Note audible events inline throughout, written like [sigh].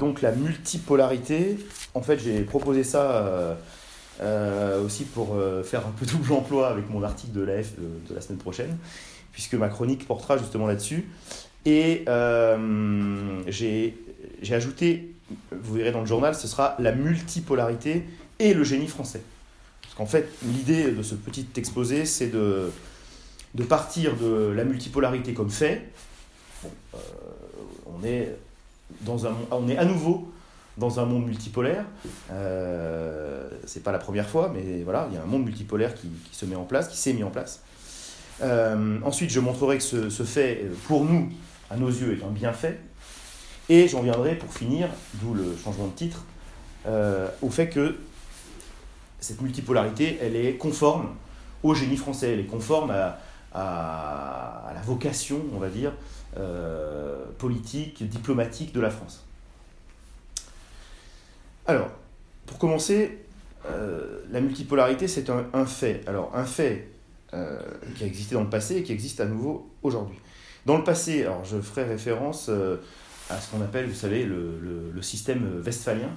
Donc la multipolarité, en fait j'ai proposé ça aussi pour faire un peu double emploi avec mon article de l'AF de, de, la semaine prochaine, puisque ma chronique portera justement là-dessus. Et j'ai ajouté, vous verrez dans le journal, ce sera la multipolarité et le génie français. Parce qu'en fait, l'idée de ce petit exposé, c'est de, de partir de la multipolarité comme fait. Euh, on, est dans un, on est à nouveau dans un monde multipolaire. Euh, c'est pas la première fois, mais voilà, il y a un monde multipolaire qui, se met en place, qui s'est mis en place. Euh, ensuite, je montrerai que ce, fait, pour nous, à nos yeux, est un bienfait. Et j'en viendrai pour finir, d'où le changement de titre, euh, au fait que cette multipolarité, elle est conforme au génie français, elle est conforme à, la vocation, on va dire, euh, politique, diplomatique de la France. Alors, pour commencer, euh, la multipolarité, c'est un, fait. Alors, un fait euh, qui a existé dans le passé et qui existe à nouveau aujourd'hui. Dans le passé, alors je ferai référence à ce qu'on appelle, vous savez, le, système westphalien.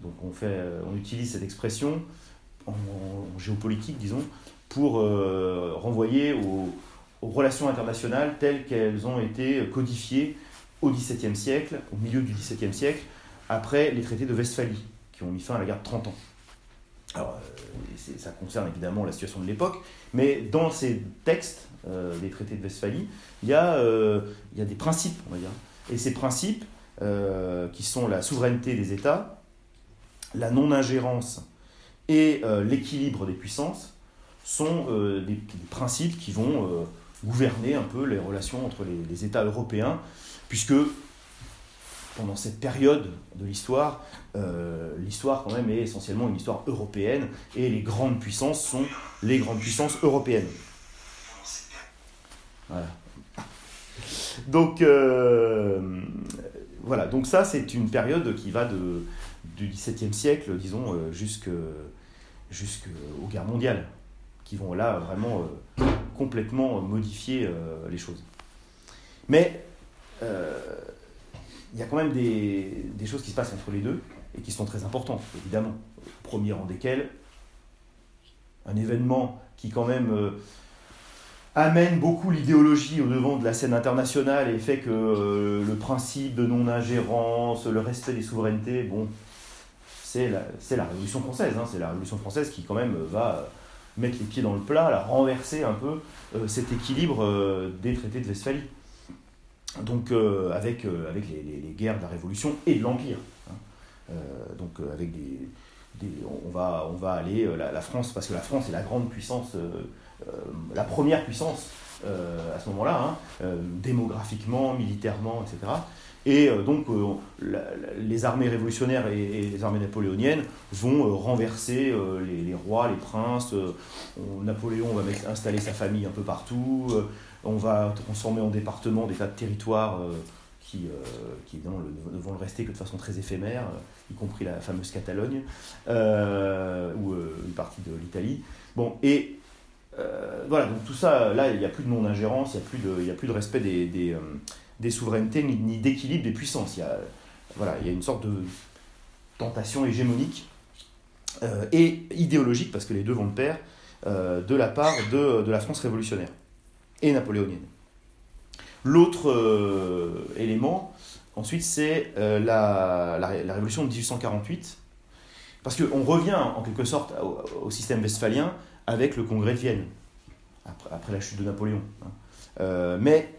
Donc on, fait, on utilise cette expression en géopolitique, disons, pour renvoyer aux, relations internationales telles qu'elles ont été codifiées au XVIIe siècle, au milieu du XVIIe siècle, après les traités de Westphalie, qui ont mis fin à la guerre de 30 ans. Alors, euh, ça concerne évidemment la situation de l'époque, mais dans ces textes euh, des traités de Westphalie, il y, a, il y a des principes, on va dire. Et ces principes, qui sont la souveraineté des États, la non-ingérence et l'équilibre des puissances, sont euh, des, principes qui vont euh, gouverner un peu les relations entre les, États européens, puisque pendant cette période de l'histoire, euh, l'histoire quand même est essentiellement une histoire européenne, et les grandes puissances sont les grandes puissances européennes. Voilà. Donc, voilà, donc ça c'est une période qui va de, du XVIIe siècle, disons, jusqu'aux guerres mondiales qui vont là vraiment euh, complètement modifier euh, les choses. Mais euh, il y a quand même des, choses qui se passent entre les deux et qui sont très importantes, évidemment. premier rang desquels, un événement qui quand même amène beaucoup l'idéologie au devant de la scène internationale et fait que le principe de non-ingérence, le respect des souverainetés, bon, c'est la, la, Révolution française. Hein, c'est la Révolution française qui quand même va mettre les pieds dans le plat, la renverser un peu euh, cet équilibre euh, des traités de Westphalie. Donc euh, avec, avec les, les, guerres de la Révolution et de l'Empire. Hein. donc avec des, on, va, on va aller, la, France, parce que la France est la grande puissance, la première puissance à ce moment-là, hein, démographiquement, militairement, etc. Et euh, donc, euh, les armées révolutionnaires et, les armées napoléoniennes vont euh, renverser les, rois, les princes. Napoléon va mettre, installer sa famille un peu partout. on va transformer en département des tas de territoires qui, qui ne vont le rester que de façon très éphémère, y compris la fameuse Catalogne, ou une partie de l'Italie. Bon, et voilà, donc tout ça, là, il n'y a plus de non-ingérence, il n'y a, plus de respect des, des souverainetés ni, d'équilibre des puissances. Il y, a, voilà, il y a une sorte de tentation hégémonique euh, et idéologique, parce que les deux vont de pair, euh, de la part de, la France révolutionnaire et napoléonienne. L'autre euh, élément, ensuite, c'est la, la, révolution de 1848, parce qu'on revient en quelque sorte au, système westphalien avec le congrès de Vienne, après, après la chute de Napoléon. Hein. mais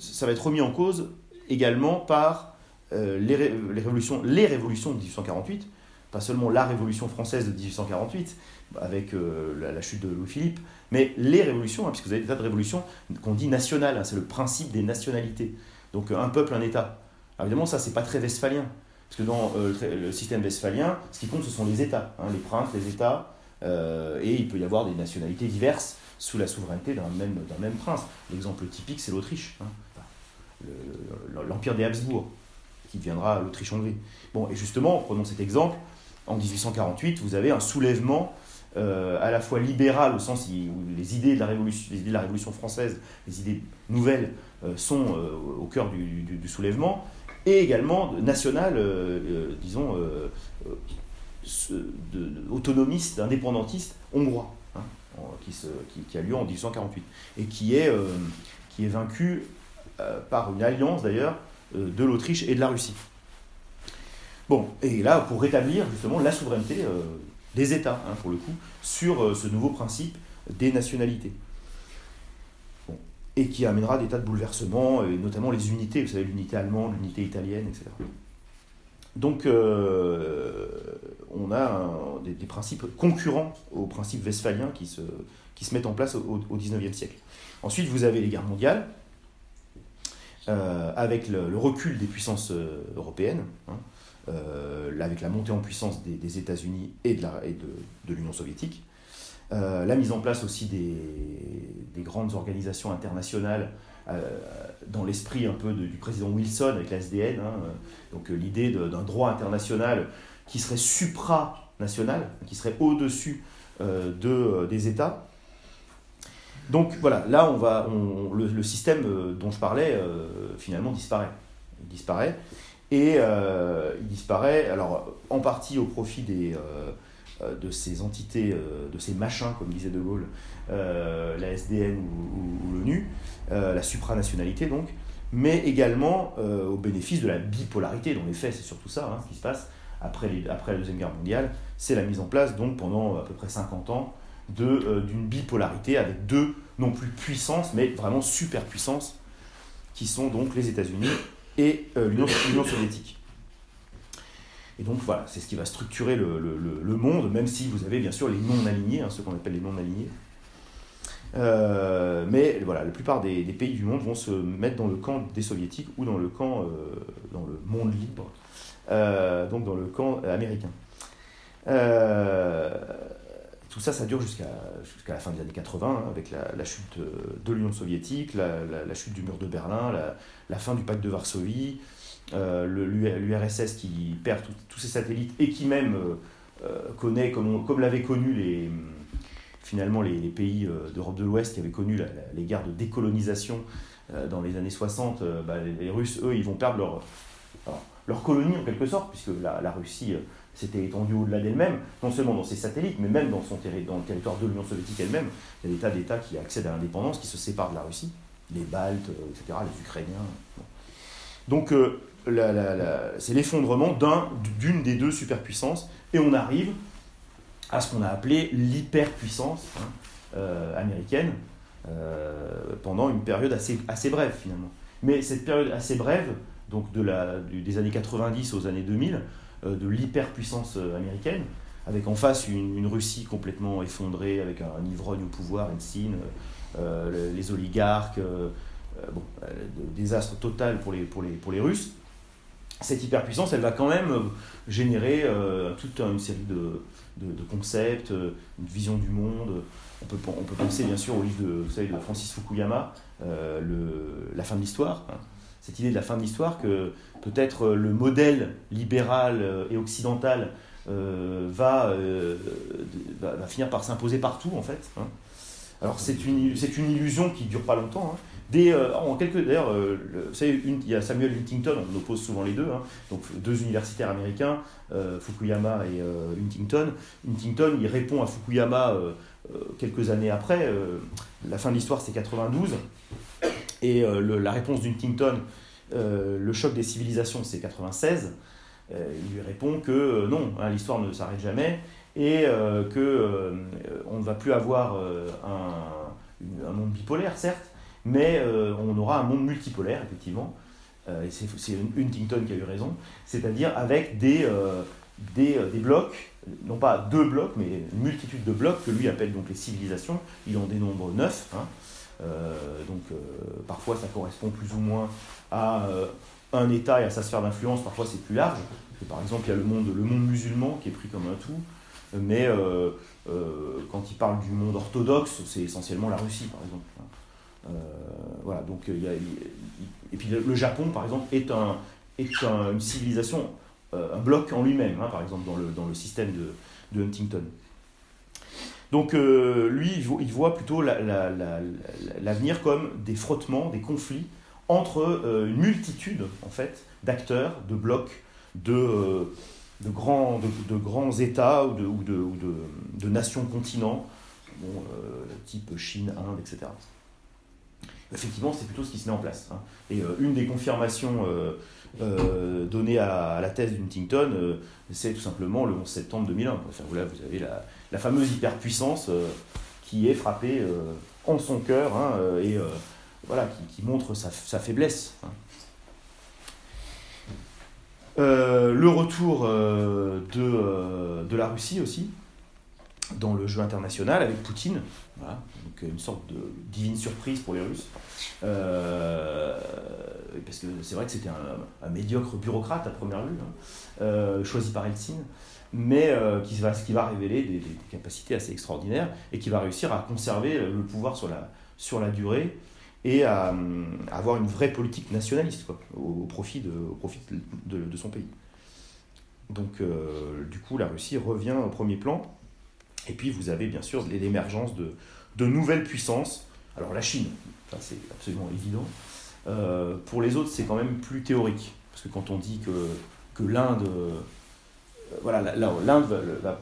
ça va être remis en cause également par euh, les, révolutions, les révolutions de 1848, pas seulement la révolution française de 1848, avec euh, la, chute de Louis-Philippe, mais les révolutions, hein, puisque vous avez des tas de révolutions qu'on dit nationales, hein, c'est le principe des nationalités. Donc un peuple, un État. évidemment, ça, c'est pas très westphalien, parce que dans euh, le système westphalien, ce qui compte, ce sont les États, hein, les princes, les États, et il peut y avoir des nationalités diverses sous la souveraineté d'un même, même prince. L'exemple typique, c'est l'Autriche l'Empire des Habsbourg, qui deviendra l'Autriche-Hongrie. Bon, et justement, prenons cet exemple, en 1848, vous avez un soulèvement euh, à la fois libéral, au sens où les idées de la Révolution, les idées de la Révolution française, les idées nouvelles, euh, sont euh, au cœur du, soulèvement, et également national, disons, autonomiste, indépendantiste hongrois, hein, qui, qui, a lieu en 1848, et qui est, qui est vaincu par une alliance d'ailleurs de l'Autriche et de la Russie. Bon, et là, pour rétablir justement la souveraineté des États, hein, pour le coup, sur ce nouveau principe des nationalités et qui amènera des tas de bouleversements, et notamment les unités, vous savez, l'unité allemande, l'unité italienne, etc. Donc, euh, on a des, principes concurrents aux principes westphaliens qui se, qui se mettent en place au, XIXe siècle. Ensuite, vous avez les guerres mondiales, euh, avec le, recul des puissances euh, européennes, hein, avec la montée en puissance des, États-Unis et de l'Union soviétique. Euh, la mise en place aussi des, grandes organisations internationales euh, dans l'esprit un peu du président Wilson avec la SDN, hein, donc euh, l'idée d'un droit international qui serait supranational, qui serait au-dessus de, des États. Donc voilà, là on va, le, système dont je parlais finalement disparaît. Il disparaît et il disparaît alors en partie au profit des euh, de ces entités, euh, de ces machins, comme disait De Gaulle, euh, la SDN ou, l'ONU, la supranationalité donc, mais également au bénéfice de la bipolarité. Dans les faits, c'est surtout ça hein, ce qui se passe après, après la Deuxième Guerre mondiale, c'est la mise en place, donc pendant à peu près 50 ans, d'une bipolarité avec deux, non plus puissances, mais vraiment superpuissances, qui sont donc les États-Unis et l'Union soviétique. Et donc voilà, c'est ce qui va structurer le, monde, même si vous avez bien sûr les non-alignés, hein, ceux qu'on appelle les non-alignés. Euh, mais voilà, la plupart des, pays du monde vont se mettre dans le camp des soviétiques ou dans le camp, euh, dans le monde libre, euh, donc dans le camp américain. Tout ça, ça dure jusqu'à la fin des années 80, hein, avec la, chute de l'Union soviétique, la, chute du mur de Berlin, la, fin du pacte de Varsovie, euh, l'URSS qui perd tous ses satellites et qui même euh, euh, connaît, comme, comme l'avaient connu les, finalement les, pays d'Europe de l'Ouest qui avaient connu les guerres de décolonisation dans les années 60, bah, les, Russes, eux, ils vont perdre leur, leur colonie en quelque sorte, puisque la, Russie s'était étendue au-delà d'elle-même, non seulement dans ses satellites, mais même dans, son le territoire de l'Union soviétique elle-même. Il y a des tas d'États qui accèdent à l'indépendance, qui se séparent de la Russie, les Baltes, etc., les Ukrainiens. Donc c'est l'effondrement d'une des deux superpuissances, et on arrive à ce qu'on a appelé l'hyperpuissance hein, euh, américaine euh, pendant une période assez, assez brève finalement. Mais cette période assez brève, donc de la, des années 90 aux années 2000, euh, de l'hyperpuissance américaine, avec en face une, Russie complètement effondrée, avec un, ivrogne au pouvoir, Eltsine, les oligarques, bon, désastre total pour les, pour les, pour les Russes, cette hyperpuissance, elle va quand même euh, générer euh, toute une série de, de, concepts, euh, une vision du monde. On peut, on peut penser bien sûr au livre de, vous savez, de Francis Fukuyama, le, La fin de l'histoire. Hein. Cette idée de la fin de l'histoire que peut-être le modèle libéral et occidental va, va, finir par s'imposer partout en fait. Hein. Alors c'est une, une illusion qui ne dure pas longtemps. Hein. Euh, en quelques, d'ailleurs, euh, il y a Samuel Huntington, on oppose souvent les deux, hein. donc deux universitaires américains, euh, Fukuyama et Huntington. Huntington, il répond à Fukuyama quelques années après, la fin de l'histoire c'est 92, et la réponse d'Huntington, le choc des civilisations c'est 96. il lui répond que non, hein, l'histoire ne s'arrête jamais et que on ne va plus avoir un monde bipolaire, certes, mais euh, on aura un monde multipolaire, effectivement, euh, et c'est Huntington qui a eu raison, c'est-à-dire avec euh, des, blocs, non pas deux blocs, mais une multitude de blocs que lui appelle donc les civilisations, il en dénombre neuf, hein. Donc parfois ça correspond plus ou moins à un État et à sa sphère d'influence, parfois c'est plus large, par exemple il y a le monde, musulman qui est pris comme un tout, mais quand il parle du monde orthodoxe, c'est essentiellement la Russie par exemple. Euh, voilà, donc et puis le Japon, par exemple, est, un, est une civilisation, euh, un bloc en lui-même, hein, par exemple, dans le, système de Huntington. Donc euh, lui, il voit, plutôt l'avenir comme des frottements, des conflits entre une multitude, en fait, d'acteurs, de blocs, de, de, grands, États ou de, nations continents, type Chine, Inde, etc. Effectivement, c'est plutôt ce qui se met en place. Hein. Et une des confirmations euh, donné à, la thèse d'Huntington, euh, c'est tout simplement le 11 septembre 2001. Enfin, là, vous avez la, la fameuse hyperpuissance euh, qui est frappée en son cœur hein, et voilà, qui, montre sa, faiblesse. Hein. le retour de, la Russie aussi, dans le jeu international avec Poutine, voilà, donc une sorte de divine surprise pour les Russes. Euh, parce que c'est vrai que c'était un, médiocre bureaucrate à première vue, hein, euh, choisi par Helsinki, mais euh, qui, va, qui va révéler des, capacités assez extraordinaires et qui va réussir à conserver le pouvoir sur la, sur la durée et à, avoir une vraie politique nationaliste au, profit, de, profit de, son pays. Donc du coup, la Russie revient au premier plan. Et puis vous avez bien sûr l'émergence de, de nouvelles puissances. Alors la Chine, ça c'est absolument évident. Euh, pour les autres, c'est quand même plus théorique. Parce que quand on dit que, que l'Inde. Euh, voilà, l'Inde,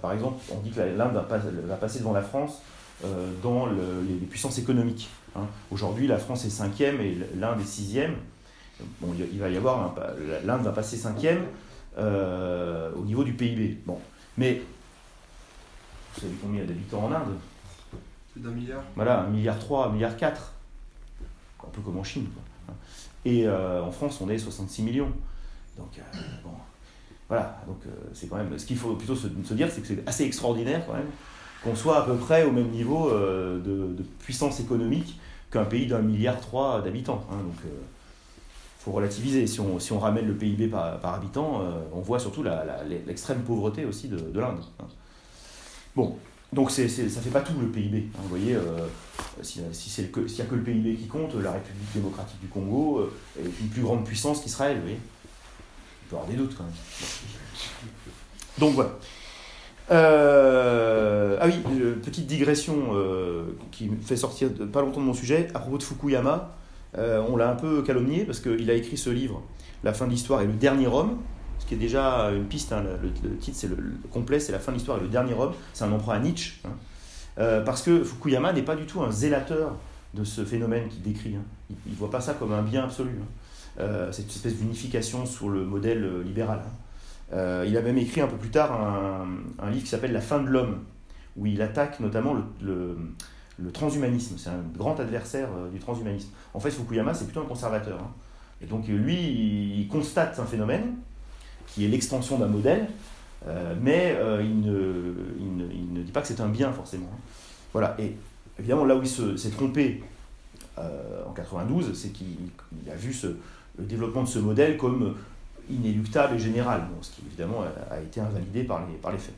par exemple, on dit que l'Inde va, va, passer devant la France euh, dans les, puissances économiques. Hein. Aujourd'hui, la France est cinquième et l'Inde est sixième. Bon, il va y avoir. L'Inde va passer cinquième au niveau du PIB. Bon. Mais vous savez combien il y a d'habitants en Inde? Plus d'un milliard Voilà, un milliard 3, un milliard 4. Un peu comme en Chine. Et euh, en France, on est 66 millions. Donc, euh, bon, voilà. Donc, euh, c'est quand même. Ce qu'il faut plutôt se, dire, c'est que c'est assez extraordinaire quand même qu'on soit à peu près au même niveau de, puissance économique qu'un pays d'un milliard 3 d'habitants. Hein. donc, il faut relativiser. Si on, ramène le PIB par, habitant, on voit surtout l'extrême pauvreté aussi de, de l'Inde. Hein. Bon, donc ça ne fait pas tout le PIB. Hein, vous voyez, euh, si, si s'il n'y a que le PIB qui compte, la République démocratique du Congo euh, est une plus grande puissance qu'Israël. Vous voyez peut avoir des doutes quand même. Donc voilà. Euh, ah oui, petite digression qui me fait sortir pas longtemps de mon sujet. À propos de Fukuyama, on l'a un peu calomnié parce qu'il a écrit ce livre, La fin de l'histoire et le dernier homme, qui est déjà une piste. Hein, le, titre, c'est le, complet, c'est la fin de l'histoire et le dernier homme. C'est un emprunt à Nietzsche. Hein. Euh, parce que Fukuyama n'est pas du tout un zélateur de ce phénomène qu'il décrit. Hein. Il ne voit pas ça comme un bien absolu. Euh, cette espèce d'unification sur le modèle euh, libéral. il a même écrit un peu plus tard un, livre qui s'appelle La fin de l'homme, où il attaque notamment le, transhumanisme. C'est un grand adversaire du transhumanisme. En fait, Fukuyama, c'est plutôt un conservateur. Et donc, lui, il constate un phénomène, qui est l'extension d'un modèle, euh, mais euh, il, ne, il, ne, dit pas que c'est un bien forcément. Hein. Voilà, et évidemment là où il s'est trompé euh, en 92, c'est qu'il a vu ce, le développement de ce modèle comme inéluctable et général, ce qui évidemment a, été invalidé par les, par les faits.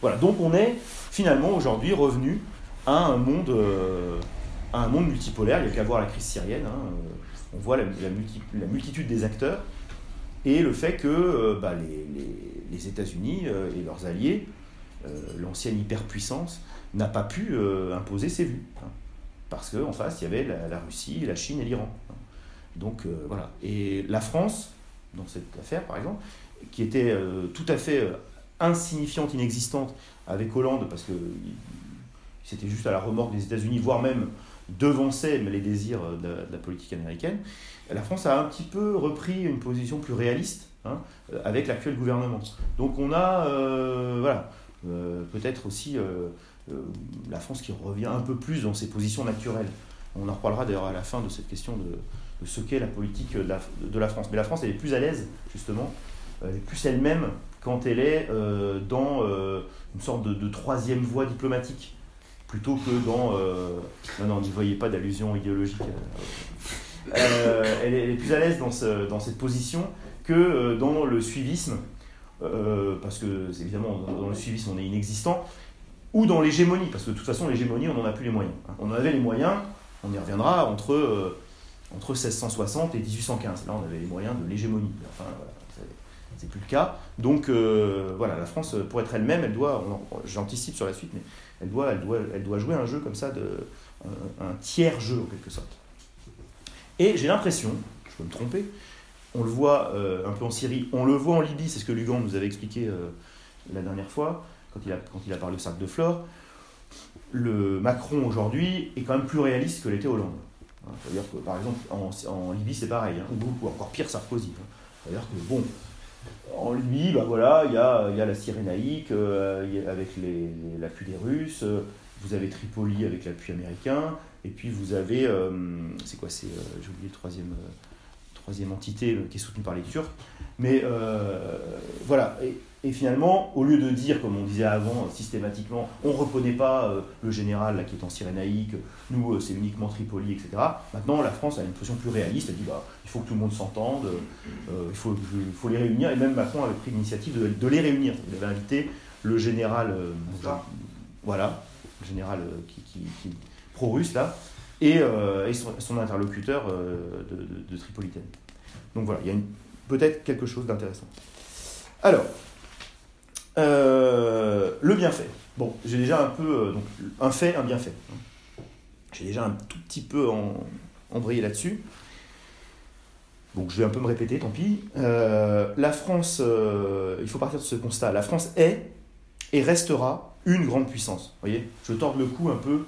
Voilà, donc on est finalement aujourd'hui revenu à un monde, à un monde multipolaire, il n'y a qu'à voir la crise syrienne, hein. on voit la, multitude des acteurs, et le fait que euh, bah, les, les, États-Unis euh, et leurs alliés, euh, l'ancienne hyperpuissance, n'a pas pu imposer ses vues. Hein. parce qu'en face, il y avait la, Russie, la Chine et l'Iran. Hein. Donc voilà. Et la France, dans cette affaire par exemple, qui était tout à fait insignifiante, inexistante avec Hollande, parce que c'était juste à la remorque des États-Unis, voire même devançait les désirs de, la politique américaine, la France a un petit peu repris une position plus réaliste hein, avec l'actuel gouvernement. Donc on a, euh, voilà, euh, peut-être aussi euh, la France qui revient un peu plus dans ses positions naturelles. On en reparlera d'ailleurs à la fin de cette question de, ce qu'est la politique de la, de la, France. Mais la France, elle est plus à l'aise, justement, elle est plus elle-même quand elle est dans une sorte de, de troisième voie diplomatique plutôt que dans... Euh, non, non, n'y voyez pas d'allusion idéologique. Euh, euh, [laughs] elle, est, plus à l'aise dans, ce, dans cette position que dans le suivisme, parce que évidemment dans le suivisme on est inexistant, ou dans l'hégémonie, parce que de toute façon l'hégémonie on n'en a plus les moyens. Hein. On en avait les moyens, on y reviendra, entre, entre 1660 et 1815. Là on avait les moyens de l'hégémonie. Enfin, voilà, c'est plus le cas. Donc voilà, la France, pour être elle-même, elle doit, j'anticipe sur la suite, mais elle doit, elle, doit, elle doit jouer un jeu comme ça, de, un, tiers jeu en quelque sorte. Et j'ai l'impression, je peux me tromper, on le voit un peu en Syrie, on le voit en Libye, c'est ce que Lugan nous avait expliqué la dernière fois, quand il a, quand il a parlé au cercle de Flore. Le Macron aujourd'hui est quand même plus réaliste que l'était Hollande. Hein, c'est-à-dire que, par exemple, en, Libye, c'est pareil, hein, ou, encore pire, Sarkozy. Hein. C'est-à-dire que, bon, en Libye, bah voilà, il y a, y a, la Cyrénaïque euh, avec l'appui des Russes, vous avez Tripoli avec l'appui américain, et puis vous avez, euh, c'est quoi, c'est, euh, j'ai oublié le troisième, troisième entité qui est soutenue par les Turcs. Mais voilà, et finalement, au lieu de dire, comme on disait avant, systématiquement, on ne reconnaît pas euh, le général là, qui est en Cyrénaïque, nous euh, c'est uniquement Tripoli, etc. Maintenant, la France a une position plus réaliste, elle dit bah, il faut que tout le monde s'entende, euh, il, faut, faut, les réunir, et même Macron avait pris l'initiative de, les réunir. Il avait invité le général, voilà, le général qui, qui, pro-russe là, et, et son, interlocuteur de, de, de, Tripolitaine. Donc voilà, il y a peut-être quelque chose d'intéressant. Alors, euh, le bienfait. Bon, j'ai déjà un peu. Euh, un fait, un bienfait. J'ai déjà un tout petit peu embrayé là-dessus. Donc, je vais un peu me répéter, tant pis. Euh, la France, il faut partir de ce constat. La France est et restera une grande puissance. Vous voyez Je tords le cou un peu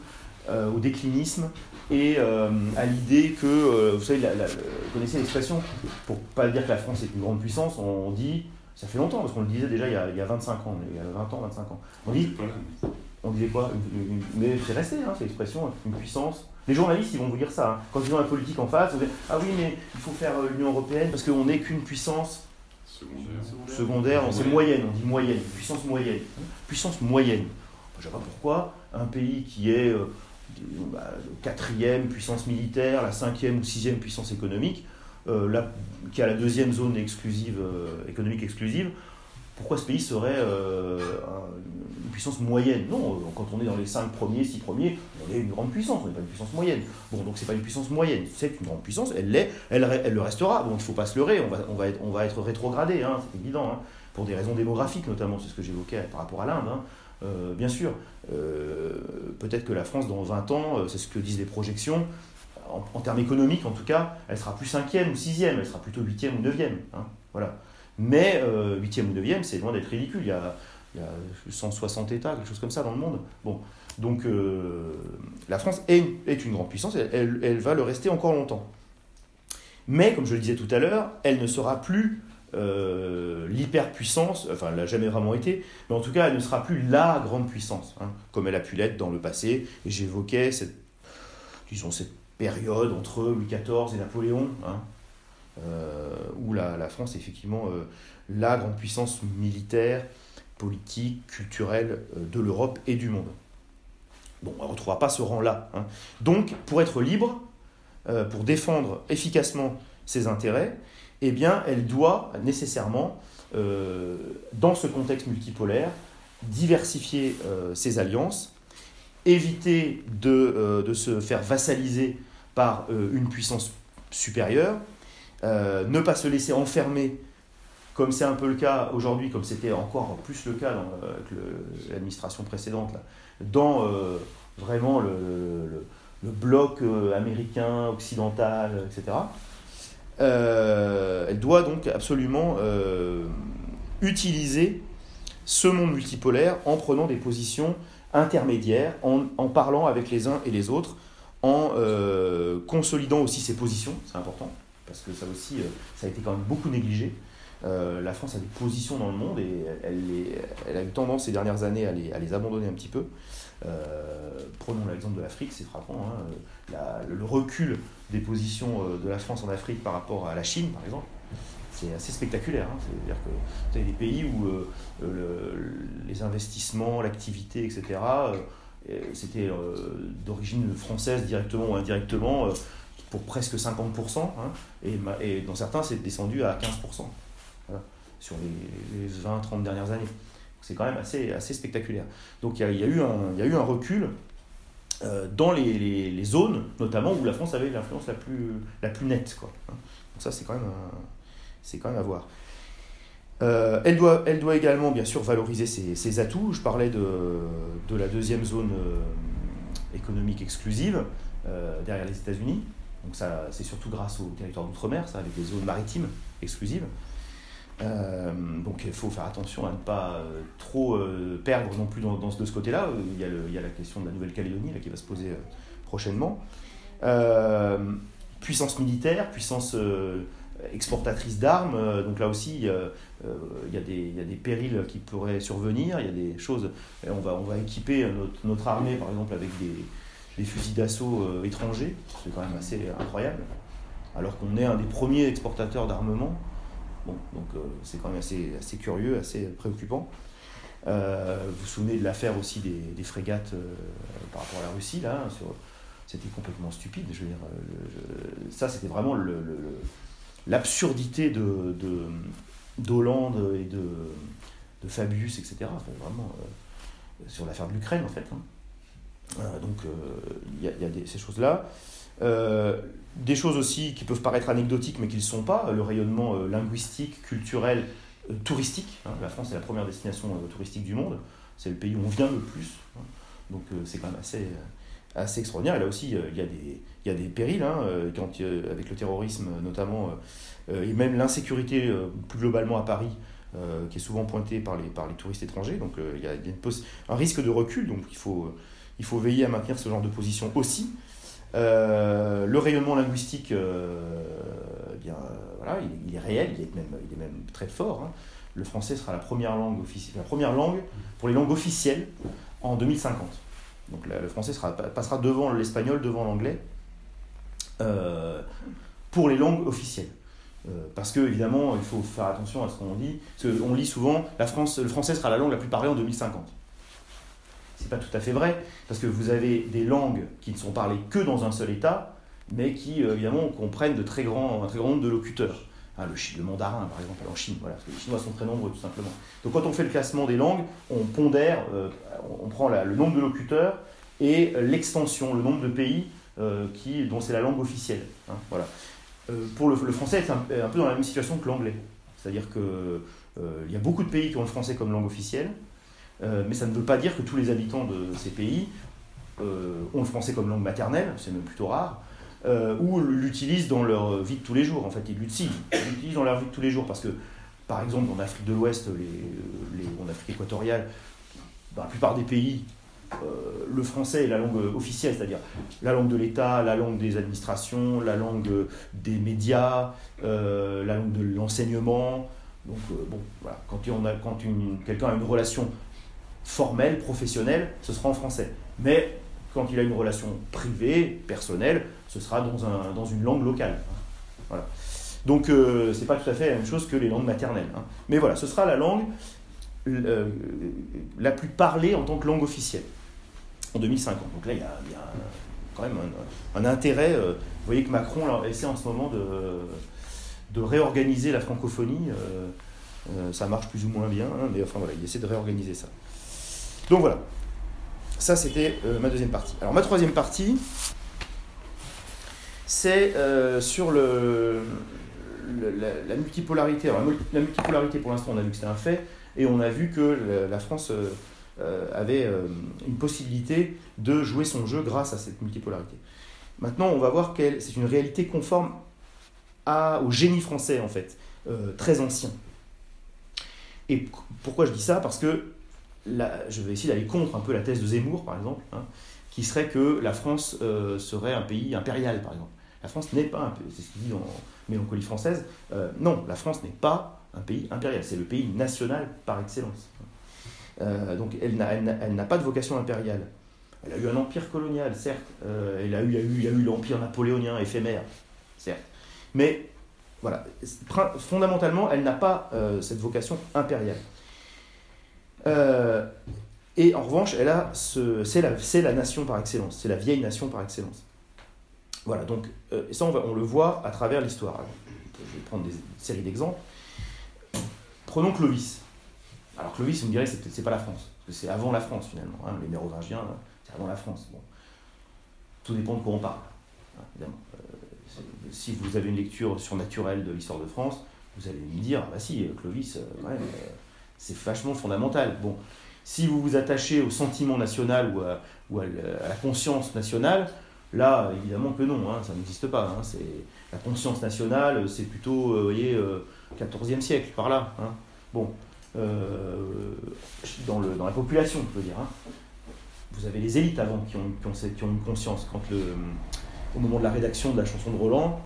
au déclinisme et à l'idée que, vous savez, vous connaissez l'expression, pour pas dire que la France est une grande puissance, on dit ça fait longtemps, parce qu'on le disait déjà il y, a, il y a 25 ans, il y a 20 ans, 25 ans. On, dit, on disait quoi? Mais c'est resté, hein, c'est l'expression, une puissance. Les journalistes, ils vont vous dire ça. Hein. Quand ils ont la politique en face, vont dire Ah oui, mais il faut faire euh, l'Union Européenne parce qu'on n'est qu'une puissance secondaire, secondaire c'est moyenne, on dit moyenne, puissance moyenne. Puissance moyenne. Je ne sais pas pourquoi un pays qui est euh, bah, quatrième puissance militaire, la cinquième ou sixième puissance économique, euh, qui a la deuxième zone exclusive, euh, économique exclusive, pourquoi ce pays serait euh, une puissance moyenne? Non, quand on est dans les 5 premiers, 6 premiers, on est une grande puissance, on n'est pas une puissance moyenne. Bon, donc c'est pas une puissance moyenne, c'est une grande puissance, elle l'est, elle, elle, le restera. Bon, il ne faut pas se leurrer, on va, on va, être, on va être rétrogradé, hein, c'est évident, hein, pour des raisons démographiques notamment, c'est ce que j'évoquais par rapport à l'Inde. Hein. bien sûr, peut-être que la France, dans 20 ans, c'est ce que disent les projections, en, termes économiques en tout cas, elle sera plus cinquième ou sixième, elle sera plutôt huitième ou neuvième. Hein, voilà. Mais euh, huitième ou neuvième, c'est loin d'être ridicule. Il y, a, il y, a, 160 États, quelque chose comme ça dans le monde. Bon, donc euh, la France est, est, une grande puissance, elle, elle, va le rester encore longtemps. Mais, comme je le disais tout à l'heure, elle ne sera plus euh, l'hyperpuissance, enfin elle n'a jamais vraiment été, mais en tout cas elle ne sera plus la grande puissance, hein, comme elle a pu l'être dans le passé. Et j'évoquais cette, disons, cette période entre Louis XIV et Napoléon, hein, euh, où la, France est effectivement euh, la grande puissance militaire, politique, culturelle euh, de l'Europe et du monde. Bon, on ne retrouvera pas ce rang-là. Hein. Donc, pour être libre, pour défendre efficacement ses intérêts, eh bien, elle doit nécessairement, dans ce contexte multipolaire, diversifier ses alliances, éviter de, de, se faire vassaliser euh, une puissance supérieure, euh, ne pas se laisser enfermer, comme c'est un peu le cas aujourd'hui, comme c'était encore plus le cas dans l'administration précédente, dans euh, vraiment le, bloc américain, occidental, etc. elle doit donc absolument utiliser ce monde multipolaire en prenant des positions intermédiaires, en parlant avec les uns et les autres, en euh, consolidant aussi ses positions, c'est important, parce que ça aussi, euh, ça a été quand même beaucoup négligé. Euh, la France a des positions dans le monde et elle, a eu tendance ces dernières années à les, à les abandonner un petit peu. prenons l'exemple de l'Afrique, c'est frappant. Hein, le recul des positions de la France en Afrique par rapport à la Chine, par exemple, c'est assez spectaculaire. Hein. C'est-à-dire que vous avez des pays où les investissements, l'activité, etc., c'était euh, d'origine française directement ou indirectement euh, pour presque 50%, hein, et, dans certains c'est descendu à 15% sur les, 20-30 dernières années. C'est quand même assez, assez spectaculaire. Donc il y, a, eu un, recul euh, dans les, zones, notamment où la France avait l'influence la plus, la plus nette. Quoi. Hein. Donc ça c'est quand, quand même à voir. Euh, elle, doit, également, bien sûr, valoriser ses, atouts. Je parlais de, la deuxième zone euh, économique exclusive, euh, derrière les États-Unis. Donc ça, c'est surtout grâce au territoire d'outre-mer, ça, avec des zones maritimes exclusives. Donc il faut faire attention à ne pas trop perdre non plus de ce côté-là. Il y a la question de la Nouvelle-Calédonie qui va se poser prochainement. puissance militaire, puissance exportatrice d'armes. donc là aussi, il y, a des, y, a des, périls qui pourraient survenir. Il y a des choses. On va, on va équiper notre, notre armée, par exemple, avec des, des fusils d'assaut étrangers. C'est quand même assez incroyable. Alors qu'on est un des premiers exportateurs d'armement donc euh, c'est quand même assez, assez curieux, assez préoccupant. Euh, vous vous souvenez de l'affaire aussi des, des frégates euh, par rapport à la Russie, là, hein, c'était complètement stupide. Je veux dire, ça, c'était vraiment l'absurdité de, d'Hollande et de, de Fabius, etc. vraiment, sur l'affaire de l'Ukraine, en fait. Hein. donc, il y a, des, ces choses-là. Des choses aussi qui peuvent paraître anecdotiques mais qui ne le sont pas, le rayonnement euh, linguistique, culturel, euh, touristique. Hein. La France est la première destination euh, touristique du monde, c'est le pays où on vient le plus. Hein. Donc c'est quand même assez, assez extraordinaire. Et là aussi, il y, a des, il y a des périls, hein, quand, avec le terrorisme notamment, et même l'insécurité plus globalement à Paris, qui est souvent pointée par les, par les touristes étrangers. Donc il y a, un risque de recul, donc il faut, il faut veiller à maintenir ce genre de position aussi. Euh, le rayonnement linguistique, euh, eh bien, voilà, il, est réel, il est même, il est même très fort. Hein. Le français sera la première langue la première langue pour les langues officielles en 2050. Donc le français sera, passera devant l'espagnol, devant l'anglais, euh, pour les langues officielles. parce que évidemment, il faut faire attention à ce qu'on dit. Parce on lit souvent, la France, le français sera la langue la plus parlée en 2050 c'est pas tout à fait vrai, parce que vous avez des langues qui ne sont parlées que dans un seul État, mais qui, euh, évidemment, comprennent de très grands, un très grand nombre de locuteurs. Hein, le, mandarin, par exemple, en Chine, voilà, parce que les Chinois sont très nombreux, tout simplement. Donc quand on fait le classement des langues, on pondère, euh, on prend le nombre de locuteurs et l'extension, le nombre de pays euh, dont c'est la langue officielle. Hein, voilà. pour le, français, c'est un, un, peu dans la même situation que l'anglais. C'est-à-dire qu'il y a beaucoup de pays qui ont le français comme langue officielle, euh, mais ça ne veut pas dire que tous les habitants de ces pays euh, ont le français comme langue maternelle, c'est même plutôt rare, euh, ou l'utilisent dans leur vie de tous les jours. En fait, ils l'utilisent, dans leur vie de tous les jours parce que, par exemple, en Afrique de l'Ouest, en Afrique équatoriale, dans la plupart des pays, le français est la langue officielle, c'est-à-dire la langue de l'État, la langue des administrations, la langue des médias, la langue de l'enseignement. Donc, bon, voilà, quand, on a, quand quelqu'un a une relation formel, professionnel, ce sera en français. Mais quand il a une relation privée, personnelle, ce sera dans, un, dans une langue locale. Voilà. Donc euh, c'est pas tout à fait la même chose que les langues maternelles. Hein. Mais voilà, ce sera la langue euh, la plus parlée en tant que langue officielle en 2050. Donc là, il y a, quand même un, intérêt. Euh, vous voyez que Macron essaie en ce moment de, de réorganiser la francophonie. ça marche plus ou moins bien, hein, mais enfin voilà, il essaie de réorganiser ça. Donc voilà, ça c'était euh, ma deuxième partie. Alors ma troisième partie, c'est euh, sur la, multipolarité. La multipolarité, pour l'instant, on a vu que c'était un fait, et on a vu que la, France euh, avait une possibilité de jouer son jeu grâce à cette multipolarité. Maintenant, on va voir que c'est une réalité conforme au génie français, en fait, très ancien. Et pourquoi je dis ça? Parce que je vais essayer d'aller contre un peu la thèse de Zemmour, par exemple, hein, qui serait que la France euh, serait un pays impérial, par exemple. La France n'est pas un pays, c'est ce qu'il dit dans Mélancolie française. Euh, non, la France n'est pas un pays impérial, c'est le pays national par excellence. Euh, donc elle n'a pas de vocation impériale. Elle a eu un empire colonial, certes. elle a eu, il y a eu, l'empire napoléonien éphémère, certes. Mais voilà, fondamentalement, elle n'a pas cette vocation impériale. Euh, et en revanche, elle a c'est la nation par excellence, c'est la vieille nation par excellence. Voilà, donc euh, ça on, va, on, le voit à travers l'histoire. je vais prendre des séries d'exemples. Prenons Clovis. Alors Clovis, vous me direz, c'est, c'est pas la France, parce que c'est avant la France finalement. Hein, les Mérovingiens, hein, c'est avant la France. Bon. Tout dépend de quoi on parle, hein, évidemment. Euh, si vous avez une lecture surnaturelle de l'histoire de France, vous allez me dire, ah bah si, Clovis, ouais, c'est vachement fondamental. Bon, si vous vous attachez au sentiment national ou à, la conscience nationale, Là, évidemment que non, hein, ça n'existe pas. Hein, c'est la conscience nationale, c'est plutôt, vous voyez, 14e siècle, par là. Hein. Bon, dans, le, dans la population, on peut dire. Vous avez les élites avant qui ont, qui ont, qui ont une conscience. Quand au moment de la rédaction de la chanson de Roland,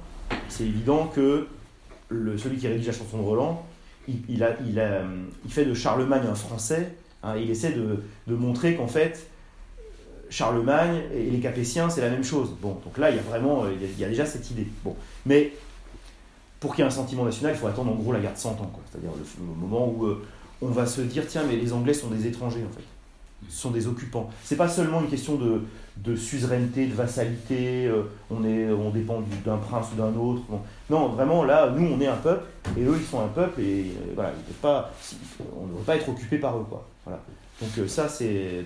c'est évident que le, celui qui rédige la chanson de Roland, il, a, il, a, il fait de Charlemagne un Français. Il essaie de, de montrer qu'en fait, Charlemagne et les Capétiens, c'est la même chose. Bon, donc là, il y a vraiment, il y a, déjà cette idée. Bon, mais pour qu'il y ait un sentiment national, il faut attendre en gros la guerre de 100 ans, c'est-à-dire le, moment où euh, on va se dire, tiens, mais les Anglais sont des étrangers en fait, ce sont des occupants. C'est pas seulement une question de, de suzeraineté, de vassalité, euh, on, est, on dépend d'un prince ou d'un autre. Non, vraiment, là, nous, on est un peuple, et eux, ils sont un peuple, et euh, voilà, on ne devrait pas être occupé par eux. Quoi. Voilà. Donc ça, c'est,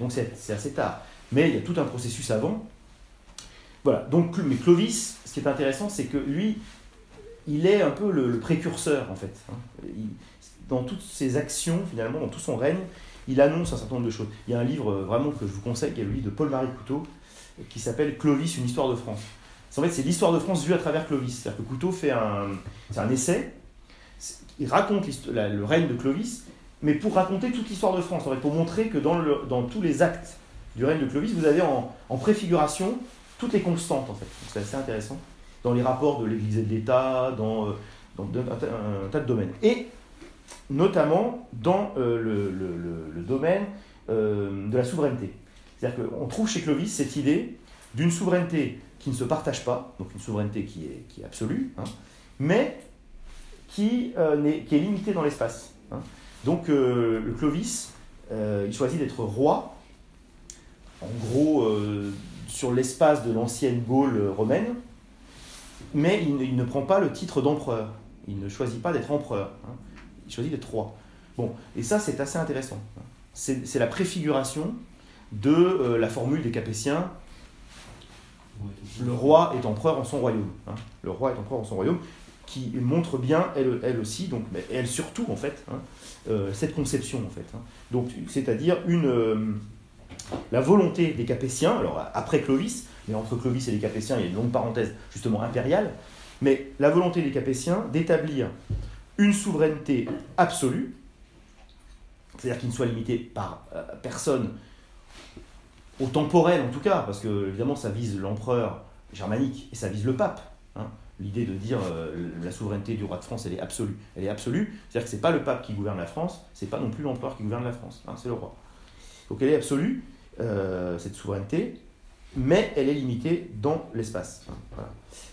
assez tard. Mais il y a tout un processus avant. Voilà, donc, mais Clovis, ce qui est intéressant, c'est que lui, il est un peu le, précurseur, en fait. Hein. dans toutes ses actions, finalement, dans tout son règne, il annonce un certain nombre de choses. Il y a un livre euh, vraiment que je vous conseille, qui est livre de Paul-Marie Couteau, qui s'appelle Clovis, une histoire de France. En fait, c'est l'histoire de France vue à travers Clovis. C'est-à-dire que Couteau fait un, c'est un essai, il raconte le règne de Clovis, mais pour raconter toute l'histoire de France, en fait, pour montrer que dans, dans tous les actes du règne de Clovis, vous avez en, préfiguration toutes les constantes, en fait. C'est assez intéressant. Dans les rapports de l'Église et de l'État, dans, euh, un, tas de domaines. Et notamment dans euh, le, domaine euh, de la souveraineté. C'est-à-dire qu'on trouve chez Clovis cette idée d'une souveraineté qui ne se partage pas, donc une souveraineté qui est, qui est absolue, hein, mais qui, est, qui est limitée dans l'espace. Hein. Donc le Clovis, il choisit d'être roi en gros euh, sur l'espace de l'ancienne Gaule romaine, mais il, ne prend pas le titre d'empereur. Il ne choisit pas d'être empereur. Hein. Il choisit d'être roi. Bon, et ça c'est assez intéressant. C'est la préfiguration de euh, la formule des Capétiens. Le roi est empereur en son royaume. Hein. Le roi est empereur en son royaume, qui montre bien, elle, aussi, donc, mais elle surtout en fait, hein, euh, cette conception en fait. Donc, c'est-à-dire une la volonté des Capétiens, alors après Clovis, mais entre Clovis et les Capétiens, il y a une longue parenthèse justement impériale, mais la volonté des Capétiens d'établir une souveraineté absolue, c'est-à-dire qui ne soit limitée par euh, personne, au temporel en tout cas, parce que évidemment ça vise l'empereur germanique et ça vise le pape. Hein. L'idée de dire euh, la souveraineté du roi de France, elle est absolue. Elle est absolue, c'est-à-dire que ce n'est pas le pape qui gouverne la France, c'est pas non plus l'empereur qui gouverne la France, hein, c'est le roi. Donc elle est absolue, euh, cette souveraineté, mais elle est limitée dans l'espace.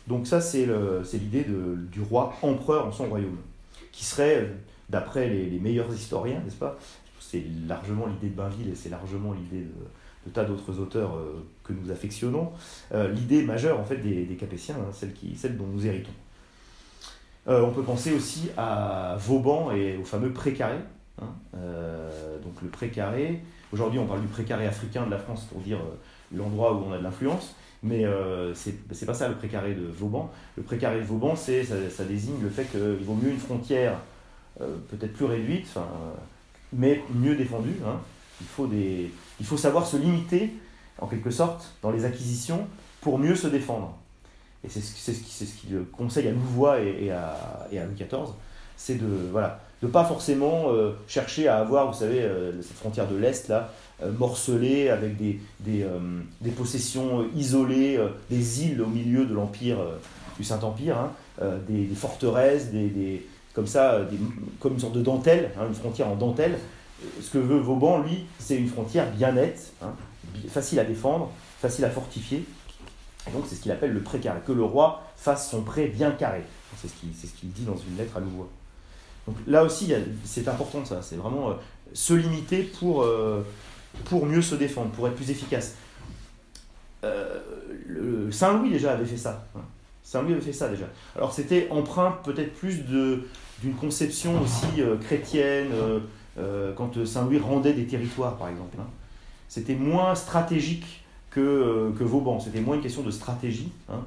Donc ça, c'est l'idée du roi empereur en son royaume, qui serait, d'après les, meilleurs historiens, n'est-ce pas C'est largement l'idée de Bainville et c'est largement l'idée de, tas d'autres auteurs euh, que nous affectionnons, euh, l'idée majeure en fait des, Capétiens, hein, celle, qui, dont nous héritons. on peut penser aussi à Vauban et au fameux précaré. Hein, donc le précaré, Aujourd'hui, on parle du précaré africain de la France pour dire euh, l'endroit où on a de l'influence, mais euh, c'est pas ça le précaré de Vauban. Le précaré de Vauban, ça, ça désigne le fait qu'il vaut mieux une frontière euh, peut-être plus réduite, mais mieux défendue. Hein. Il, faut savoir se limiter, en quelque sorte, dans les acquisitions pour mieux se défendre. Et c'est ce, ce, ce conseille à Louvois et à Louis XIV, c'est de, voilà, de pas forcément euh, chercher à avoir, vous savez, euh, cette frontière de l'Est, là, euh, morcelée, avec des, des, des possessions isolées, des îles au milieu de l'Empire, du Saint-Empire, hein, des, forteresses, des, comme ça, comme une sorte de dentelle, hein, une frontière en dentelle. Ce que veut Vauban, lui, c'est une frontière bien nette, hein, facile à défendre, facile à fortifier. Et donc c'est ce qu'il appelle le pré carré, que le roi fasse son pré bien carré. C'est ce qu'il ce qu'il dit dans une lettre à Louvois. Donc là aussi, c'est important ça, c'est vraiment euh, se limiter pour, euh, pour mieux se défendre, pour être plus efficace. Euh, Saint-Louis déjà avait fait ça. Saint-Louis avait fait ça déjà. Alors c'était empreint peut-être plus d'une conception aussi chrétienne, quand Saint-Louis rendait des territoires par exemple. Hein. C'était moins stratégique que, que Vauban, c'était moins une question de stratégie. Hein.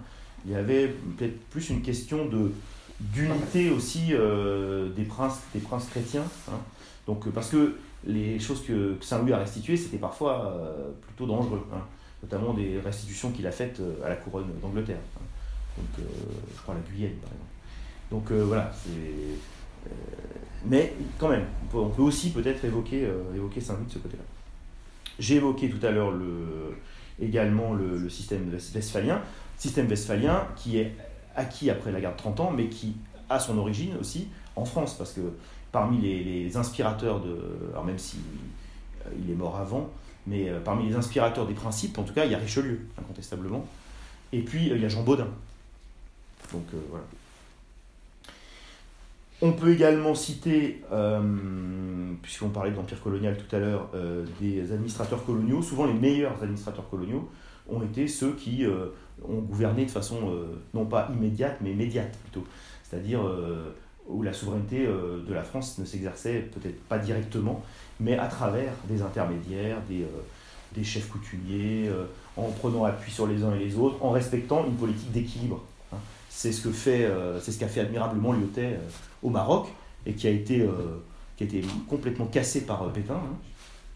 Il y avait peut-être plus une question de, d'unité aussi euh, des, princes, des princes chrétiens. Hein. Donc, parce que les choses que, Saint Louis a restituées, c'était parfois euh, plutôt dangereux. Hein. notamment des restitutions qu'il a faites à la couronne d'Angleterre. Donc, je crois la Guyenne, par exemple. Donc voilà, mais quand même, on peut, aussi peut-être évoquer, évoquer Saint-Louis de ce côté-là. J'ai évoqué tout à l'heure le, également le, système westphalien, système westphalien qui est acquis après la guerre de 30 ans, mais qui a son origine aussi en France, parce que parmi les, inspirateurs de. Alors même s'il euh, est mort avant, mais euh, parmi les inspirateurs des principes, en tout cas, il y a Richelieu, incontestablement. Et puis, euh, il y a Jean Baudin. Donc voilà. On peut également citer, puisqu'on parlait de l'Empire colonial tout à l'heure, des administrateurs coloniaux. Souvent, les meilleurs administrateurs coloniaux ont été ceux qui ont gouverné de façon non pas immédiate, mais médiate plutôt. C'est-à-dire où la souveraineté euh, de la France ne s'exerçait peut-être pas directement, mais à travers des intermédiaires, des, euh, chefs coutumiers, euh, en prenant appui sur les uns et les autres, en respectant une politique d'équilibre. Hein. C'est ce que fait, c'est ce qu'a fait admirablement Lyotet au Maroc et qui a été, qui a été complètement cassé par Pétain.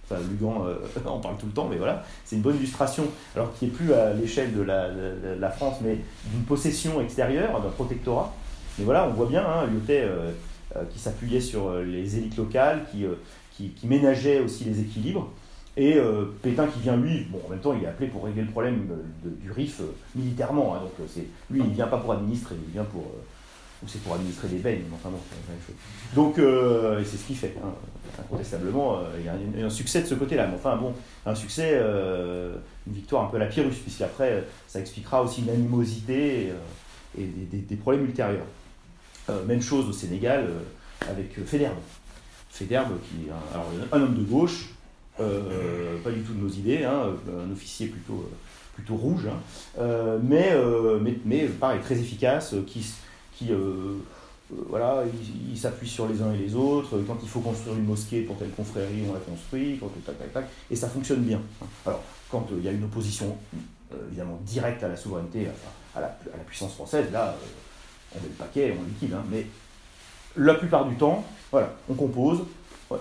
Enfin, Lugan [laughs] en parle tout le temps, mais voilà, c'est une bonne illustration, alors qui n'est plus à l'échelle de la, France, mais d'une possession extérieure, d'un protectorat, mais voilà, on voit bien, hein, euh, euh, qui s'appuyait sur euh, les élites locales, qui, qui, ménageait aussi les équilibres. Et Pétain qui vient, lui, bon, en même temps, il est appelé pour régler le problème du RIF militairement. Hein, donc, lui, il ne vient pas pour administrer, il vient pour. C'est pour administrer des baignes, enfin bon, c'est la même chose. Donc, c'est ce qu'il fait. Hein, incontestablement, il y a un, succès de ce côté-là. Mais enfin, bon, un succès, une victoire un peu à la Pyrrhus, puisqu'après, ça expliquera aussi une animosité et, des, problèmes ultérieurs. Euh, même chose au Sénégal euh, avec euh, Féderbe. Féderbe, qui est un, homme de gauche, pas du tout de nos idées, hein, un officier plutôt, plutôt rouge, hein, mais, mais, mais, pareil, très efficace, qui, qui voilà, il, s'appuie sur les uns et les autres. Quand il faut construire une mosquée pour telle confrérie, on la construit, et ça fonctionne bien. Alors, quand il y a une opposition évidemment directe à la souveraineté, à, la, puissance française, là, on met le paquet, on liquide. Hein, mais la plupart du temps, voilà, on compose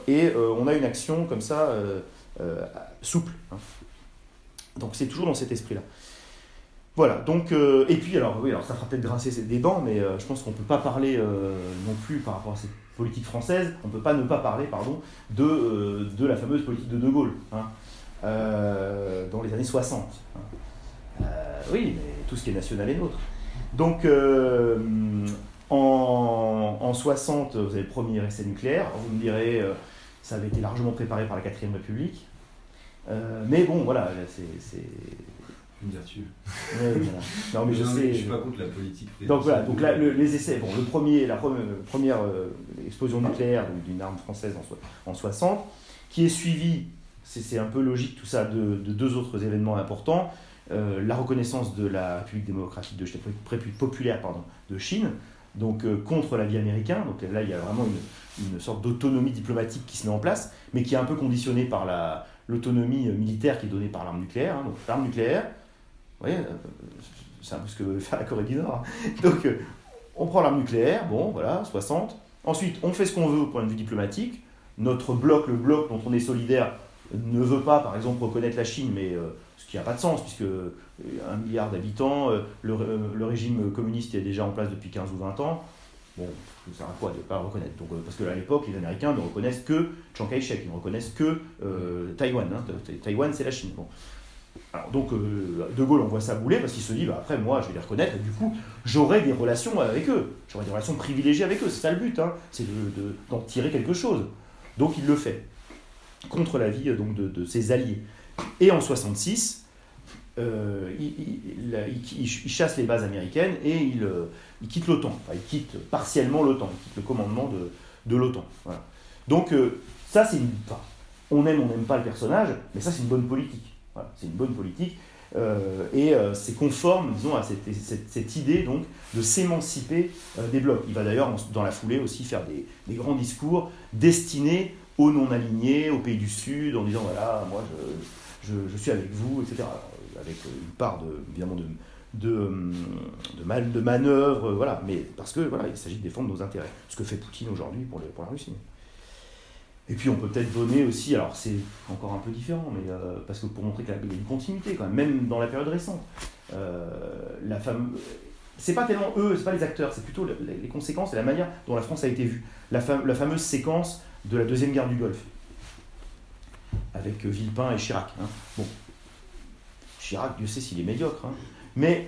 et euh, on a une action comme ça euh, euh, souple. Hein. Donc c'est toujours dans cet esprit-là. Voilà, donc, et puis alors, oui, alors ça fera peut-être grincer des dents, mais je pense qu'on ne peut pas parler non plus par rapport à cette politique française, on ne peut pas ne pas parler, pardon, de, la fameuse politique de De Gaulle, hein, dans les années 60. oui, mais tout ce qui est national est nôtre. Donc, euh, en, en, 60, vous avez le premier essai nucléaire. Vous me direz, euh, ça avait été largement préparé par la 4ème République. Euh, mais bon, voilà, c'est. Une vertu. Non, mais je sais. Je suis pas contre la politique. Donc voilà, donc là, les essais, bon, le premier, la première, explosion nucléaire d'une arme française en, en 60, qui est suivie, c'est un peu logique tout ça, de, de deux autres événements importants. Euh, la reconnaissance de la République démocratique de République populaire pardon, de Chine, donc euh, contre l'avis américain. Donc là, il y a vraiment une, sorte d'autonomie diplomatique qui se met en place, mais qui est un peu conditionnée par l'autonomie militaire qui est donnée par l'arme nucléaire. Hein. Donc l'arme nucléaire, voyez, euh, c'est un peu ce que veut faire la Corée du Nord. Hein. [laughs] Donc on prend l'arme nucléaire, bon, voilà, 60. Ensuite, on fait ce qu'on veut au point de vue diplomatique. Notre bloc, le bloc dont on est solidaire, ne veut pas, par exemple, reconnaître la Chine, mais ce qui n'a pas de sens, puisque euh, un milliard d'habitants, euh, euh, le, régime communiste est déjà en place depuis 15 ou 20 ans. Bon, ça sert à quoi de ne pas le reconnaître? Donc, Parce qu'à l'époque, les Américains ne reconnaissent que Chiang Kai-shek, ils ne reconnaissent que Taïwan. Hein. Taïwan, c'est la Chine. Bon. Alors, donc, De Gaulle envoie ça bouler parce qu'il se dit, bah, après, moi, je vais les reconnaître, et du coup, j'aurai des relations avec eux. J'aurai des relations privilégiées avec eux. C'est ça le but, hein. c'est d'en de, tirer quelque chose. Donc, il le fait, contre l'avis donc, de, ses alliés. Et en 66, euh, il, chasse les bases américaines et il, euh, quitte l'OTAN. Enfin, il quitte partiellement l'OTAN, il quitte le commandement de, l'OTAN. Donc, euh, ça, c'est une. on aime, on n'aime pas le personnage, mais ça, c'est une bonne politique. C'est une bonne politique. et c'est conforme, disons, à cette, idée donc de s'émanciper des blocs. Il va d'ailleurs, dans la foulée, aussi faire des, grands discours destinés aux non-alignés, aux pays du Sud, en disant voilà, moi, je suis avec vous, etc. Avec une part de, évidemment de, mal, de manœuvre, voilà, mais parce que voilà, il s'agit de défendre nos intérêts, ce que fait Poutine aujourd'hui pour la Russie. Et puis on peut peut-être donner aussi, alors c'est encore un peu différent, mais euh, parce que pour montrer qu'il y a une continuité quand même, même dans la période récente. Euh, la c'est pas tellement eux, c'est pas les acteurs, c'est plutôt les, conséquences et la manière dont la France a été vue. La, fameuse séquence de la deuxième guerre du Golfe avec Villepin et Chirac. Hein. Bon, Chirac, Dieu sait s'il est médiocre, hein. mais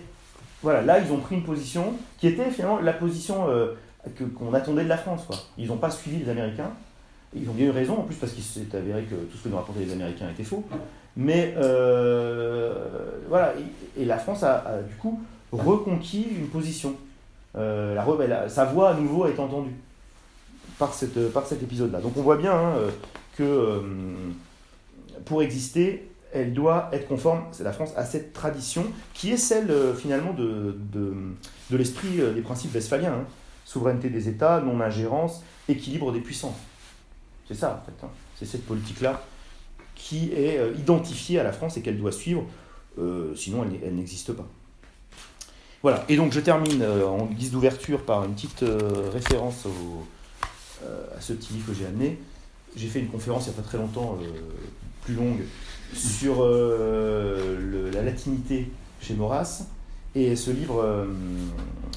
voilà, là ils ont pris une position qui était finalement la position euh, qu'on attendait de la France. Quoi. Ils n'ont pas suivi les Américains. Ils ont bien eu raison, en plus, parce qu'il s'est avéré que tout ce que nous racontaient les Américains était faux. Mais euh, voilà, et, la France a, du coup reconquis une position. Euh, la, sa voix à nouveau est entendue par, cette, par cet épisode-là. Donc on voit bien hein, que euh, pour exister, elle doit être conforme, c'est la France, à cette tradition qui est celle finalement de, de, de l'esprit des principes westphaliens. Hein. Souveraineté des États, non-ingérence, équilibre des puissances. C'est ça, en fait. Hein. C'est cette politique-là qui est euh, identifiée à la France et qu'elle doit suivre, euh, sinon elle, n'existe pas. Voilà, et donc je termine euh, en guise d'ouverture par une petite référence à ce petit livre que j'ai amené. J'ai fait une conférence il n'y a pas très longtemps, plus longue, sur la latinité chez Maurras. Et ce livre,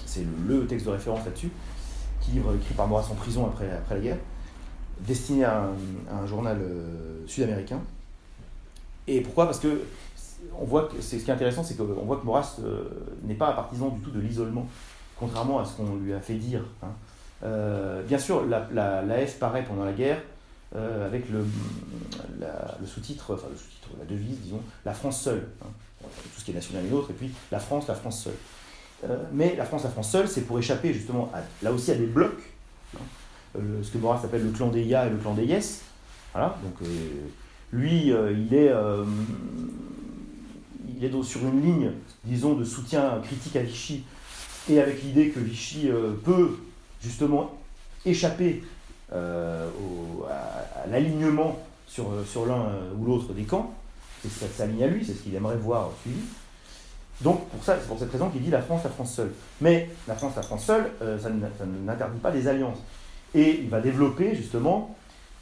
c'est le, texte de référence là-dessus, qui livre écrit par Maurras en prison après, après la guerre destiné à un, journal euh, sud-américain. Et pourquoi? Parce que on voit que c'est ce qui est intéressant, c'est qu'on voit que Maurras euh, n'est pas un partisan du tout de l'isolement, contrairement à ce qu'on lui a fait dire. Hein. Euh, bien sûr, la, la, F paraît pendant la guerre avec le, le sous-titre, enfin le sous-titre, la devise, disons, la France seule. Hein. Tout ce qui est national et autre, et puis la France, la France seule. mais la France, la France seule, c'est pour échapper justement là aussi à des blocs. Hein. Euh, ce que Boras appelle le clan des Ya et le clan des Yes. Voilà, donc euh, lui, euh, il est, il est sur une ligne, disons, de soutien critique à Vichy, et avec l'idée que Vichy peut justement échapper à, l'alignement sur, sur l'un ou l'autre des camps. C'est s'aligne à lui, c'est ce qu'il aimerait voir suivi. Donc, pour ça, c'est pour cette raison qu'il dit la France, la France seule. Mais la France, la France seule, ça n'interdit pas des alliances. Et il va développer justement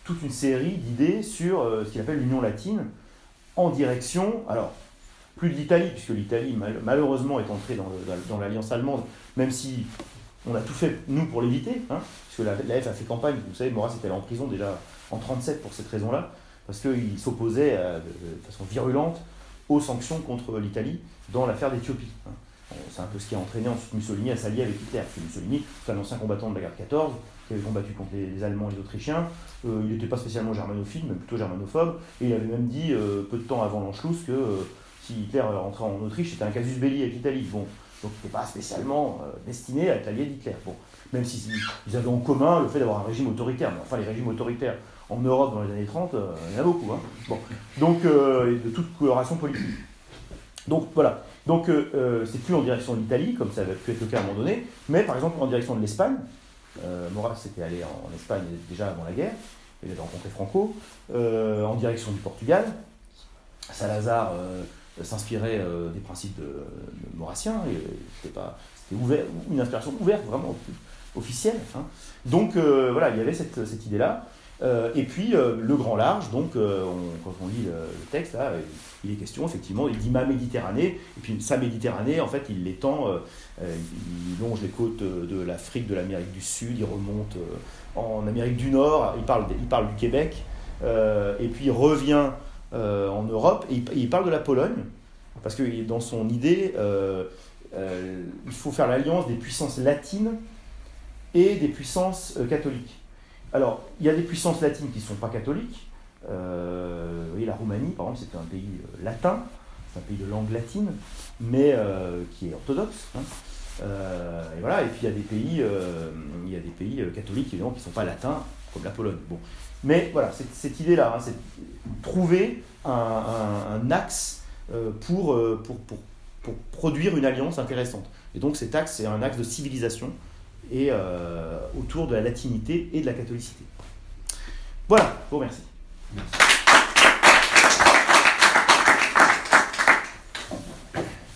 toute une série d'idées sur euh, ce qu'il appelle l'Union latine en direction, alors plus de l'Italie, puisque l'Italie malheureusement est entrée dans, l'alliance allemande, même si on a tout fait, nous, pour l'éviter, hein, puisque la, F a fait campagne, vous savez, Maurras était allé en prison déjà en 1937 pour cette raison-là, parce qu'il s'opposait euh, de, façon virulente aux sanctions contre l'Italie dans l'affaire d'Éthiopie. Hein. C'est un peu ce qui a entraîné ensuite Mussolini à s'allier avec Hitler. Mussolini, c'est un ancien combattant de la guerre 14, qui avait combattu contre les, Allemands et les Autrichiens. Euh, il n'était pas spécialement germanophile, mais plutôt germanophobe. Et il avait même dit, euh, peu de temps avant l'Anschluss, que euh, si Hitler rentrait en Autriche, c'était un casus belli avec l'Italie. Bon, donc il n'était pas spécialement destiné à être allié d'Hitler. Bon, même s'ils si, avaient en commun le fait d'avoir un régime autoritaire. Mais enfin, les régimes autoritaires en Europe dans les années 30, il y en a beaucoup. Hein. Bon, donc, de toute coloration politique. Donc voilà. Donc c'est plus en direction de l'Italie, comme ça avait pu être le cas à un moment donné, mais par exemple en direction de l'Espagne, euh, Maurras était allé en, Espagne déjà avant la guerre, il avait rencontré Franco, euh, en direction du Portugal. Salazar euh, s'inspirait des principes de, maurassiens, c'était ouvert, une inspiration ouverte, vraiment officielle. Hein. Donc voilà, il y avait cette idée-là. Et puis le grand large, donc quand on lit le, texte, là, il est question effectivement, il dit ma Méditerranée, et puis sa Méditerranée, en fait, il l'étend, euh, euh, il longe les côtes de l'Afrique, de l'Amérique du Sud, il remonte euh, en Amérique du Nord, il parle, il parle du Québec, et puis il revient en Europe, et il, parle de la Pologne, parce que dans son idée, il faut faire l'alliance des puissances latines et des puissances catholiques. Alors, il y a des puissances latines qui ne sont pas catholiques, euh, vous voyez, la Roumanie, par exemple, c'est un pays euh, latin, c'est un pays de langue latine, mais euh, qui est orthodoxe. Hein. et voilà, et puis il y a des pays, y a des pays catholiques évidemment qui ne sont pas latins, comme la Pologne. Bon. Mais voilà, cette, idée-là, hein, c'est trouver un, axe pour, pour, pour, pour, produire une alliance intéressante. Et donc cet axe, c'est un axe de civilisation et autour de la latinité et de la catholicité. Voilà, je vous remercie. Merci.